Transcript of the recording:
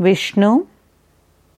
Vishnu